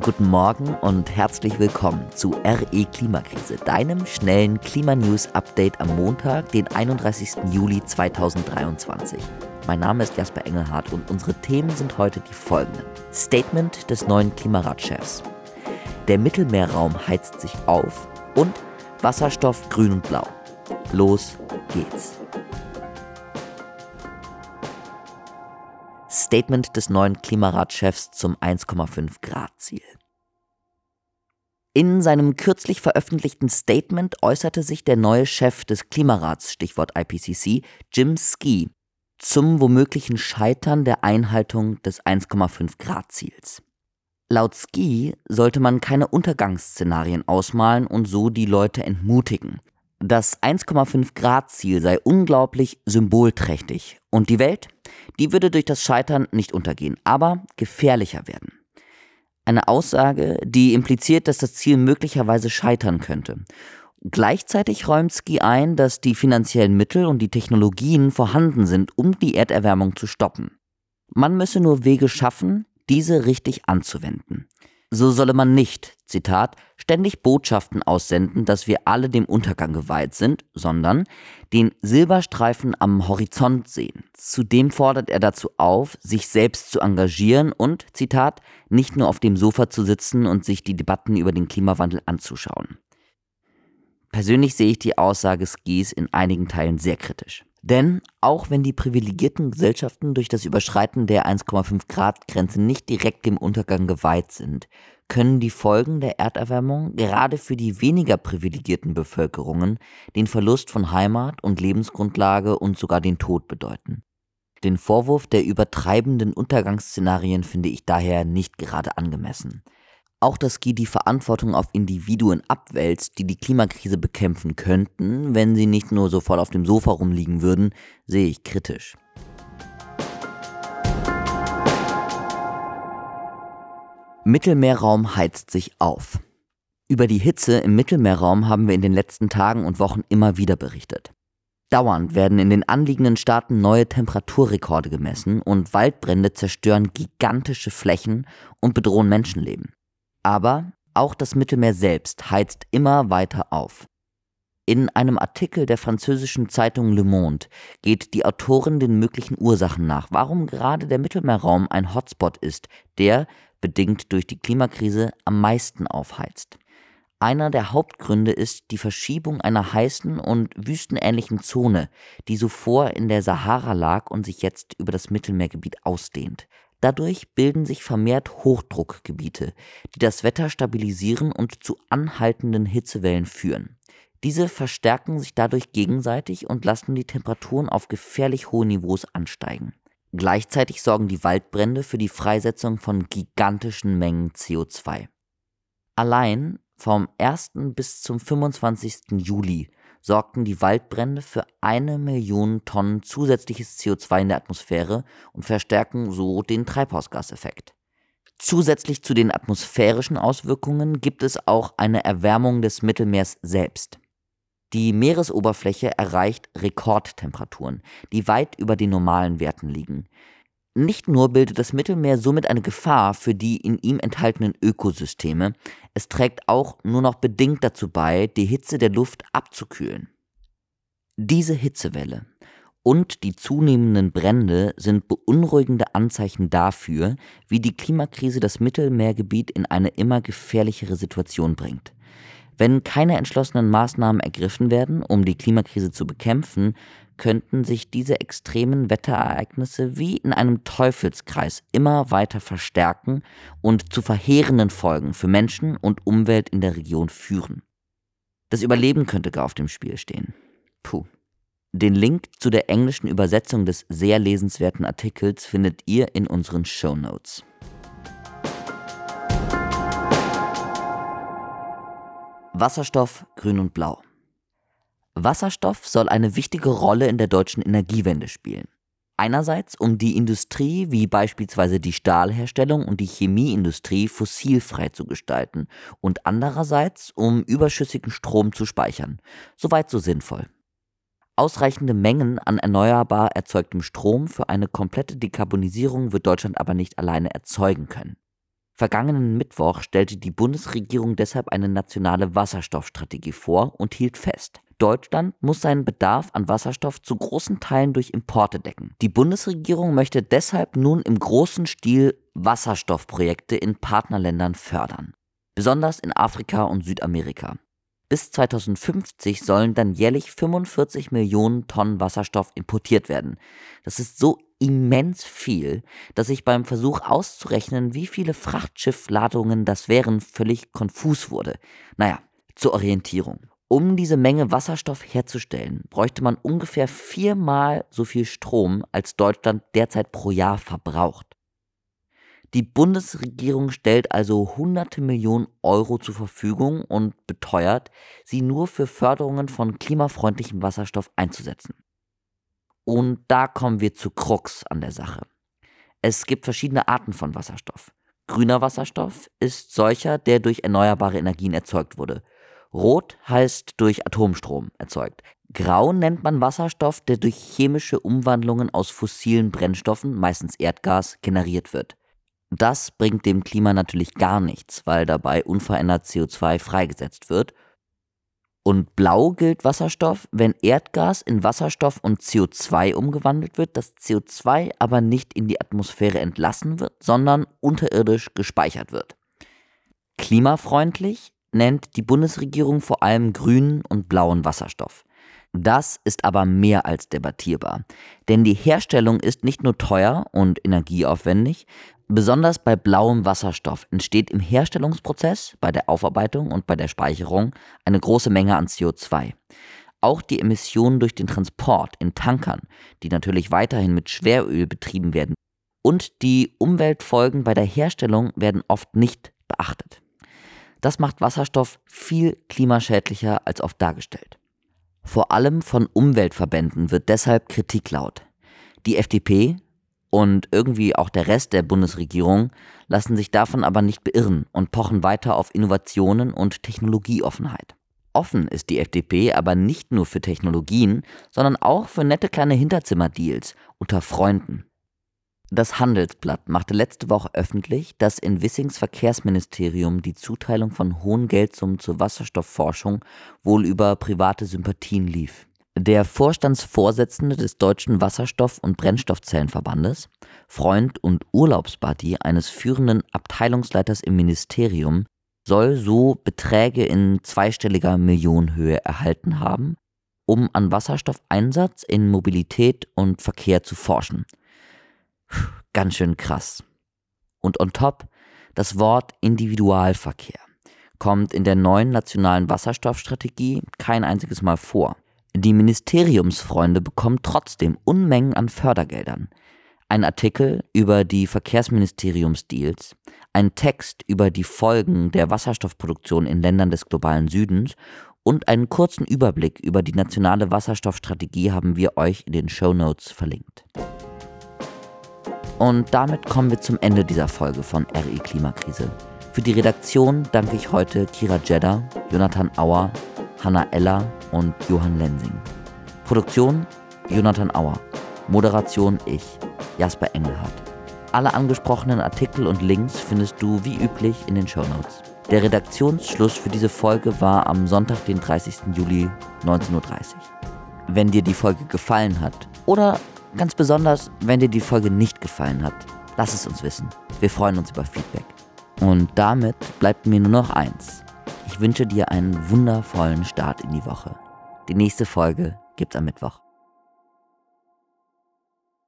Guten Morgen und herzlich willkommen zu RE Klimakrise, deinem schnellen Klimanews-Update am Montag, den 31. Juli 2023. Mein Name ist Jasper Engelhardt und unsere Themen sind heute die folgenden. Statement des neuen Klimaratchefs. Der Mittelmeerraum heizt sich auf und Wasserstoff grün und blau. Los geht's. Statement des neuen Klimaratchefs zum 1,5 Grad Ziel. In seinem kürzlich veröffentlichten Statement äußerte sich der neue Chef des Klimarats, Stichwort IPCC, Jim Ski, zum womöglichen Scheitern der Einhaltung des 1,5 Grad Ziels. Laut Ski sollte man keine Untergangsszenarien ausmalen und so die Leute entmutigen. Das 1,5 Grad Ziel sei unglaublich symbolträchtig und die Welt, die würde durch das Scheitern nicht untergehen, aber gefährlicher werden. Eine Aussage, die impliziert, dass das Ziel möglicherweise scheitern könnte. Gleichzeitig räumt Ski ein, dass die finanziellen Mittel und die Technologien vorhanden sind, um die Erderwärmung zu stoppen. Man müsse nur Wege schaffen, diese richtig anzuwenden. So solle man nicht, Zitat, ständig Botschaften aussenden, dass wir alle dem Untergang geweiht sind, sondern den Silberstreifen am Horizont sehen. Zudem fordert er dazu auf, sich selbst zu engagieren und, Zitat, nicht nur auf dem Sofa zu sitzen und sich die Debatten über den Klimawandel anzuschauen. Persönlich sehe ich die Aussage Skis in einigen Teilen sehr kritisch. Denn auch wenn die privilegierten Gesellschaften durch das Überschreiten der 1,5 Grad Grenze nicht direkt dem Untergang geweiht sind, können die Folgen der Erderwärmung gerade für die weniger privilegierten Bevölkerungen den Verlust von Heimat und Lebensgrundlage und sogar den Tod bedeuten. Den Vorwurf der übertreibenden Untergangsszenarien finde ich daher nicht gerade angemessen. Auch dass Guy die Verantwortung auf Individuen abwälzt, die die Klimakrise bekämpfen könnten, wenn sie nicht nur so voll auf dem Sofa rumliegen würden, sehe ich kritisch. Mittelmeerraum heizt sich auf. Über die Hitze im Mittelmeerraum haben wir in den letzten Tagen und Wochen immer wieder berichtet. Dauernd werden in den anliegenden Staaten neue Temperaturrekorde gemessen und Waldbrände zerstören gigantische Flächen und bedrohen Menschenleben. Aber auch das Mittelmeer selbst heizt immer weiter auf. In einem Artikel der französischen Zeitung Le Monde geht die Autorin den möglichen Ursachen nach, warum gerade der Mittelmeerraum ein Hotspot ist, der, bedingt durch die Klimakrise, am meisten aufheizt. Einer der Hauptgründe ist die Verschiebung einer heißen und wüstenähnlichen Zone, die zuvor in der Sahara lag und sich jetzt über das Mittelmeergebiet ausdehnt. Dadurch bilden sich vermehrt Hochdruckgebiete, die das Wetter stabilisieren und zu anhaltenden Hitzewellen führen. Diese verstärken sich dadurch gegenseitig und lassen die Temperaturen auf gefährlich hohe Niveaus ansteigen. Gleichzeitig sorgen die Waldbrände für die Freisetzung von gigantischen Mengen CO2. Allein vom 1. bis zum 25. Juli sorgten die Waldbrände für eine Million Tonnen zusätzliches CO2 in der Atmosphäre und verstärken so den Treibhausgaseffekt. Zusätzlich zu den atmosphärischen Auswirkungen gibt es auch eine Erwärmung des Mittelmeers selbst. Die Meeresoberfläche erreicht Rekordtemperaturen, die weit über den normalen Werten liegen. Nicht nur bildet das Mittelmeer somit eine Gefahr für die in ihm enthaltenen Ökosysteme, es trägt auch nur noch bedingt dazu bei, die Hitze der Luft abzukühlen. Diese Hitzewelle und die zunehmenden Brände sind beunruhigende Anzeichen dafür, wie die Klimakrise das Mittelmeergebiet in eine immer gefährlichere Situation bringt. Wenn keine entschlossenen Maßnahmen ergriffen werden, um die Klimakrise zu bekämpfen, könnten sich diese extremen Wetterereignisse wie in einem Teufelskreis immer weiter verstärken und zu verheerenden Folgen für Menschen und Umwelt in der Region führen. Das Überleben könnte gar auf dem Spiel stehen. Puh. Den Link zu der englischen Übersetzung des sehr lesenswerten Artikels findet ihr in unseren Show Notes. Wasserstoff grün und blau. Wasserstoff soll eine wichtige Rolle in der deutschen Energiewende spielen. Einerseits, um die Industrie wie beispielsweise die Stahlherstellung und die Chemieindustrie fossilfrei zu gestalten und andererseits, um überschüssigen Strom zu speichern. Soweit so sinnvoll. Ausreichende Mengen an erneuerbar erzeugtem Strom für eine komplette Dekarbonisierung wird Deutschland aber nicht alleine erzeugen können. Vergangenen Mittwoch stellte die Bundesregierung deshalb eine nationale Wasserstoffstrategie vor und hielt fest, Deutschland muss seinen Bedarf an Wasserstoff zu großen Teilen durch Importe decken. Die Bundesregierung möchte deshalb nun im großen Stil Wasserstoffprojekte in Partnerländern fördern, besonders in Afrika und Südamerika. Bis 2050 sollen dann jährlich 45 Millionen Tonnen Wasserstoff importiert werden. Das ist so immens viel, dass ich beim Versuch auszurechnen, wie viele Frachtschiffladungen das wären, völlig konfus wurde. Naja, zur Orientierung. Um diese Menge Wasserstoff herzustellen, bräuchte man ungefähr viermal so viel Strom, als Deutschland derzeit pro Jahr verbraucht. Die Bundesregierung stellt also hunderte Millionen Euro zur Verfügung und beteuert, sie nur für Förderungen von klimafreundlichem Wasserstoff einzusetzen. Und da kommen wir zu Krux an der Sache. Es gibt verschiedene Arten von Wasserstoff. Grüner Wasserstoff ist solcher, der durch erneuerbare Energien erzeugt wurde. Rot heißt durch Atomstrom erzeugt. Grau nennt man Wasserstoff, der durch chemische Umwandlungen aus fossilen Brennstoffen, meistens Erdgas, generiert wird. Das bringt dem Klima natürlich gar nichts, weil dabei unverändert CO2 freigesetzt wird. Und blau gilt Wasserstoff, wenn Erdgas in Wasserstoff und CO2 umgewandelt wird, das CO2 aber nicht in die Atmosphäre entlassen wird, sondern unterirdisch gespeichert wird. Klimafreundlich nennt die Bundesregierung vor allem grünen und blauen Wasserstoff. Das ist aber mehr als debattierbar, denn die Herstellung ist nicht nur teuer und energieaufwendig, besonders bei blauem Wasserstoff entsteht im Herstellungsprozess, bei der Aufarbeitung und bei der Speicherung eine große Menge an CO2. Auch die Emissionen durch den Transport in Tankern, die natürlich weiterhin mit Schweröl betrieben werden, und die Umweltfolgen bei der Herstellung werden oft nicht beachtet. Das macht Wasserstoff viel klimaschädlicher als oft dargestellt. Vor allem von Umweltverbänden wird deshalb Kritik laut. Die FDP und irgendwie auch der Rest der Bundesregierung lassen sich davon aber nicht beirren und pochen weiter auf Innovationen und Technologieoffenheit. Offen ist die FDP aber nicht nur für Technologien, sondern auch für nette kleine Hinterzimmerdeals unter Freunden. Das Handelsblatt machte letzte Woche öffentlich, dass in Wissings Verkehrsministerium die Zuteilung von hohen Geldsummen zur Wasserstoffforschung wohl über private Sympathien lief. Der Vorstandsvorsitzende des Deutschen Wasserstoff- und Brennstoffzellenverbandes, Freund und Urlaubsbuddy eines führenden Abteilungsleiters im Ministerium, soll so Beträge in zweistelliger Millionenhöhe erhalten haben, um an Wasserstoffeinsatz in Mobilität und Verkehr zu forschen – Ganz schön krass. Und on top, das Wort Individualverkehr kommt in der neuen nationalen Wasserstoffstrategie kein einziges Mal vor. Die Ministeriumsfreunde bekommen trotzdem Unmengen an Fördergeldern. Ein Artikel über die Verkehrsministeriumsdeals, ein Text über die Folgen der Wasserstoffproduktion in Ländern des globalen Südens und einen kurzen Überblick über die nationale Wasserstoffstrategie haben wir euch in den Show Notes verlinkt. Und damit kommen wir zum Ende dieser Folge von RE Klimakrise. Für die Redaktion danke ich heute Kira Jedda, Jonathan Auer, Hanna Eller und Johann Lensing. Produktion Jonathan Auer. Moderation ich, Jasper Engelhardt. Alle angesprochenen Artikel und Links findest du wie üblich in den Show Notes. Der Redaktionsschluss für diese Folge war am Sonntag, den 30. Juli 19.30 Uhr. Wenn dir die Folge gefallen hat oder Ganz besonders, wenn dir die Folge nicht gefallen hat, lass es uns wissen. Wir freuen uns über Feedback. Und damit bleibt mir nur noch eins. Ich wünsche dir einen wundervollen Start in die Woche. Die nächste Folge gibt's am Mittwoch.